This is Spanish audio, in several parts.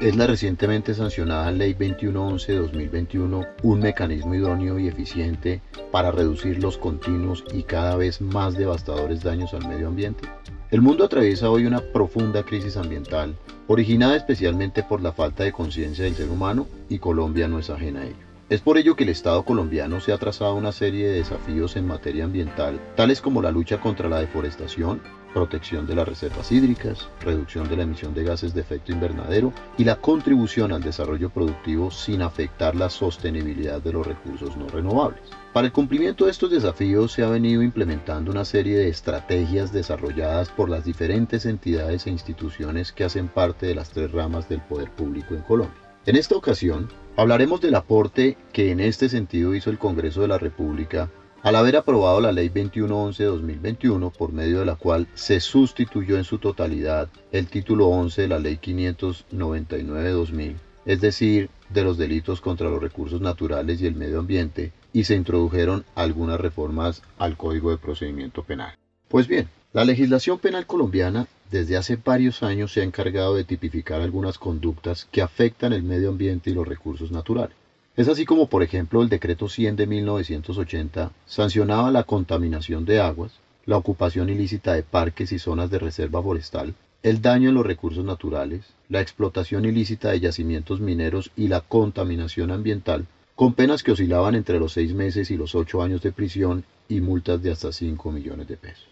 es la recientemente sancionada Ley 2111-2021 un mecanismo idóneo y eficiente para reducir los continuos y cada vez más devastadores daños al medio ambiente? El mundo atraviesa hoy una profunda crisis ambiental, originada especialmente por la falta de conciencia del ser humano y Colombia no es ajena a ello. Es por ello que el Estado colombiano se ha trazado una serie de desafíos en materia ambiental, tales como la lucha contra la deforestación, protección de las reservas hídricas, reducción de la emisión de gases de efecto invernadero y la contribución al desarrollo productivo sin afectar la sostenibilidad de los recursos no renovables. Para el cumplimiento de estos desafíos se ha venido implementando una serie de estrategias desarrolladas por las diferentes entidades e instituciones que hacen parte de las tres ramas del poder público en Colombia. En esta ocasión, hablaremos del aporte que en este sentido hizo el Congreso de la República al haber aprobado la Ley 2111-2021, por medio de la cual se sustituyó en su totalidad el título 11 de la Ley 599-2000, es decir, de los delitos contra los recursos naturales y el medio ambiente, y se introdujeron algunas reformas al Código de Procedimiento Penal. Pues bien, la legislación penal colombiana desde hace varios años se ha encargado de tipificar algunas conductas que afectan el medio ambiente y los recursos naturales. Es así como, por ejemplo, el decreto 100 de 1980 sancionaba la contaminación de aguas, la ocupación ilícita de parques y zonas de reserva forestal, el daño en los recursos naturales, la explotación ilícita de yacimientos mineros y la contaminación ambiental, con penas que oscilaban entre los seis meses y los ocho años de prisión y multas de hasta 5 millones de pesos.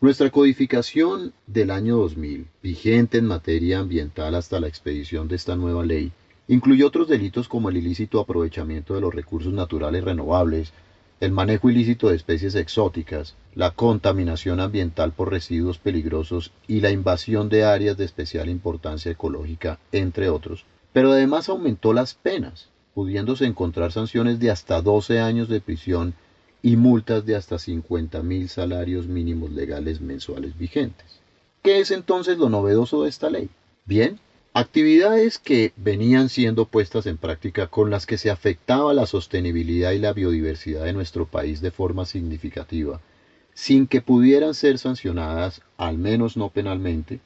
Nuestra codificación del año 2000, vigente en materia ambiental hasta la expedición de esta nueva ley, Incluye otros delitos como el ilícito aprovechamiento de los recursos naturales renovables, el manejo ilícito de especies exóticas, la contaminación ambiental por residuos peligrosos y la invasión de áreas de especial importancia ecológica, entre otros. Pero además aumentó las penas, pudiéndose encontrar sanciones de hasta 12 años de prisión y multas de hasta 50 mil salarios mínimos legales mensuales vigentes. ¿Qué es entonces lo novedoso de esta ley? Bien, Actividades que venían siendo puestas en práctica con las que se afectaba la sostenibilidad y la biodiversidad de nuestro país de forma significativa, sin que pudieran ser sancionadas, al menos no penalmente,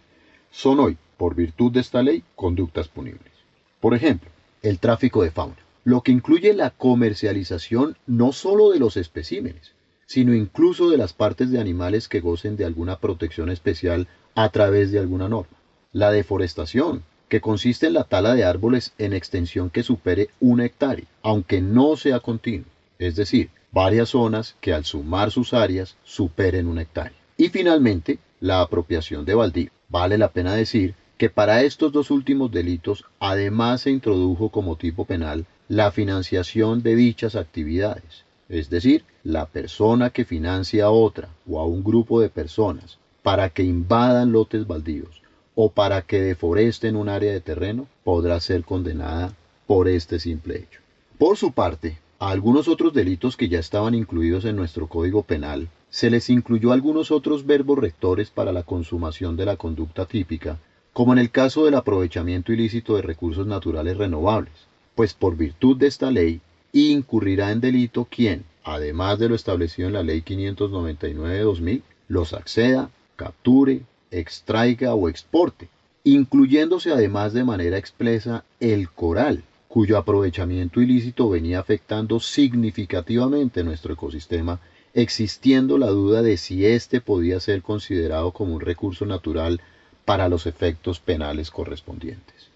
son hoy, por virtud de esta ley, conductas punibles. Por ejemplo, el tráfico de fauna, lo que incluye la comercialización no solo de los especímenes, sino incluso de las partes de animales que gocen de alguna protección especial a través de alguna norma. La deforestación, que consiste en la tala de árboles en extensión que supere un hectárea, aunque no sea continuo, es decir, varias zonas que al sumar sus áreas superen un hectárea. Y finalmente, la apropiación de baldío. Vale la pena decir que para estos dos últimos delitos además se introdujo como tipo penal la financiación de dichas actividades, es decir, la persona que financia a otra o a un grupo de personas para que invadan lotes baldíos o para que deforesten un área de terreno, podrá ser condenada por este simple hecho. Por su parte, a algunos otros delitos que ya estaban incluidos en nuestro Código Penal, se les incluyó algunos otros verbos rectores para la consumación de la conducta típica, como en el caso del aprovechamiento ilícito de recursos naturales renovables, pues por virtud de esta ley incurrirá en delito quien, además de lo establecido en la Ley 599-2000, los acceda, capture, extraiga o exporte, incluyéndose además de manera expresa el coral, cuyo aprovechamiento ilícito venía afectando significativamente nuestro ecosistema, existiendo la duda de si éste podía ser considerado como un recurso natural para los efectos penales correspondientes.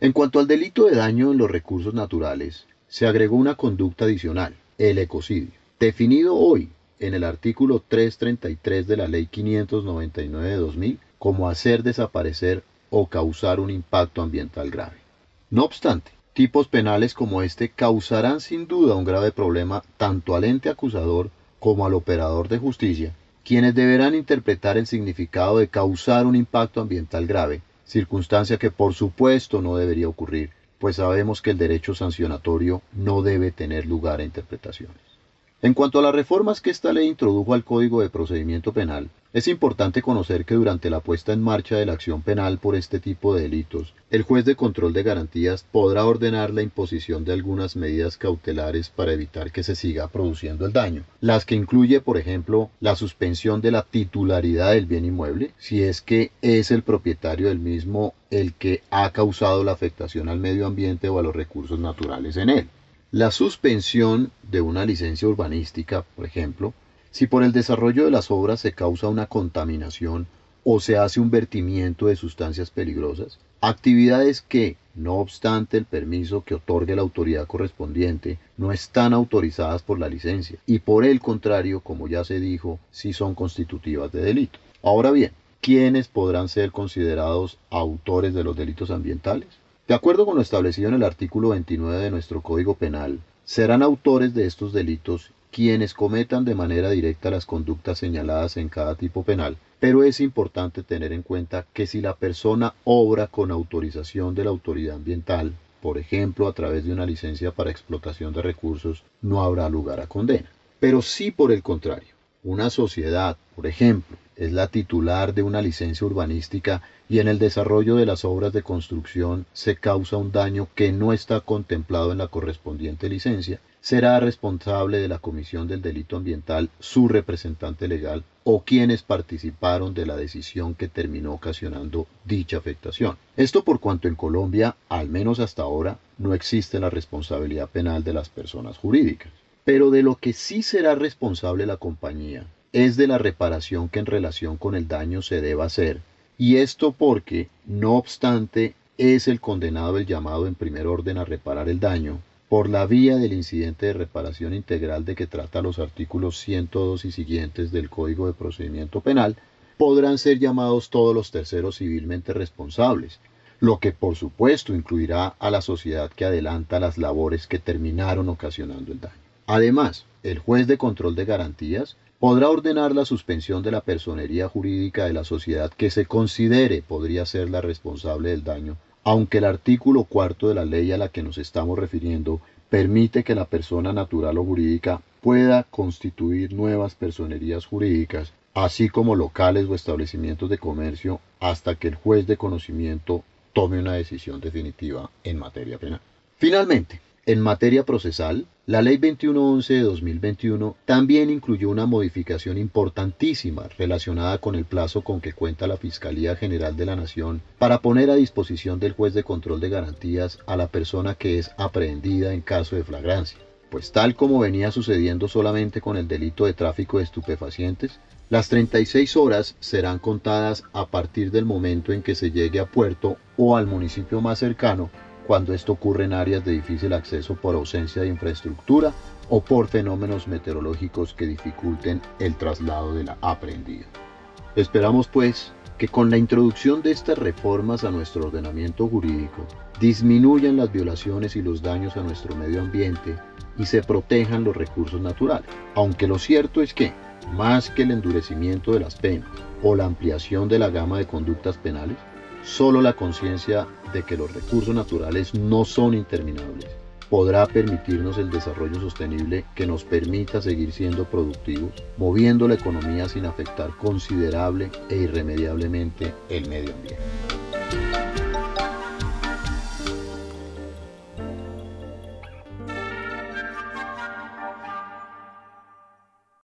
En cuanto al delito de daño en los recursos naturales, se agregó una conducta adicional, el ecocidio, definido hoy en el artículo 333 de la Ley 599 de 2000 como hacer desaparecer o causar un impacto ambiental grave. No obstante, tipos penales como este causarán sin duda un grave problema tanto al ente acusador como al operador de justicia, quienes deberán interpretar el significado de causar un impacto ambiental grave, circunstancia que por supuesto no debería ocurrir, pues sabemos que el derecho sancionatorio no debe tener lugar a interpretaciones. En cuanto a las reformas que esta ley introdujo al Código de Procedimiento Penal, es importante conocer que durante la puesta en marcha de la acción penal por este tipo de delitos, el juez de control de garantías podrá ordenar la imposición de algunas medidas cautelares para evitar que se siga produciendo el daño, las que incluye, por ejemplo, la suspensión de la titularidad del bien inmueble, si es que es el propietario del mismo el que ha causado la afectación al medio ambiente o a los recursos naturales en él. La suspensión de una licencia urbanística, por ejemplo, si por el desarrollo de las obras se causa una contaminación o se hace un vertimiento de sustancias peligrosas, actividades que, no obstante el permiso que otorgue la autoridad correspondiente, no están autorizadas por la licencia y por el contrario, como ya se dijo, sí son constitutivas de delito. Ahora bien, ¿quiénes podrán ser considerados autores de los delitos ambientales? De acuerdo con lo establecido en el artículo 29 de nuestro Código Penal, serán autores de estos delitos quienes cometan de manera directa las conductas señaladas en cada tipo penal, pero es importante tener en cuenta que si la persona obra con autorización de la autoridad ambiental, por ejemplo a través de una licencia para explotación de recursos, no habrá lugar a condena. Pero si por el contrario, una sociedad, por ejemplo, es la titular de una licencia urbanística y en el desarrollo de las obras de construcción se causa un daño que no está contemplado en la correspondiente licencia, será responsable de la comisión del delito ambiental su representante legal o quienes participaron de la decisión que terminó ocasionando dicha afectación. Esto por cuanto en Colombia, al menos hasta ahora, no existe la responsabilidad penal de las personas jurídicas. Pero de lo que sí será responsable la compañía es de la reparación que en relación con el daño se deba hacer, y esto porque, no obstante, es el condenado el llamado en primer orden a reparar el daño, por la vía del incidente de reparación integral de que trata los artículos 102 y siguientes del Código de Procedimiento Penal, podrán ser llamados todos los terceros civilmente responsables, lo que por supuesto incluirá a la sociedad que adelanta las labores que terminaron ocasionando el daño. Además, el juez de control de garantías podrá ordenar la suspensión de la personería jurídica de la sociedad que se considere podría ser la responsable del daño, aunque el artículo cuarto de la ley a la que nos estamos refiriendo permite que la persona natural o jurídica pueda constituir nuevas personerías jurídicas, así como locales o establecimientos de comercio, hasta que el juez de conocimiento tome una decisión definitiva en materia penal. Finalmente, en materia procesal, la Ley 2111 de 2021 también incluyó una modificación importantísima relacionada con el plazo con que cuenta la Fiscalía General de la Nación para poner a disposición del juez de control de garantías a la persona que es aprehendida en caso de flagrancia. Pues tal como venía sucediendo solamente con el delito de tráfico de estupefacientes, las 36 horas serán contadas a partir del momento en que se llegue a puerto o al municipio más cercano cuando esto ocurre en áreas de difícil acceso por ausencia de infraestructura o por fenómenos meteorológicos que dificulten el traslado de la aprendida. Esperamos pues que con la introducción de estas reformas a nuestro ordenamiento jurídico disminuyan las violaciones y los daños a nuestro medio ambiente y se protejan los recursos naturales. Aunque lo cierto es que, más que el endurecimiento de las penas o la ampliación de la gama de conductas penales, Solo la conciencia de que los recursos naturales no son interminables podrá permitirnos el desarrollo sostenible que nos permita seguir siendo productivos, moviendo la economía sin afectar considerable e irremediablemente el medio ambiente.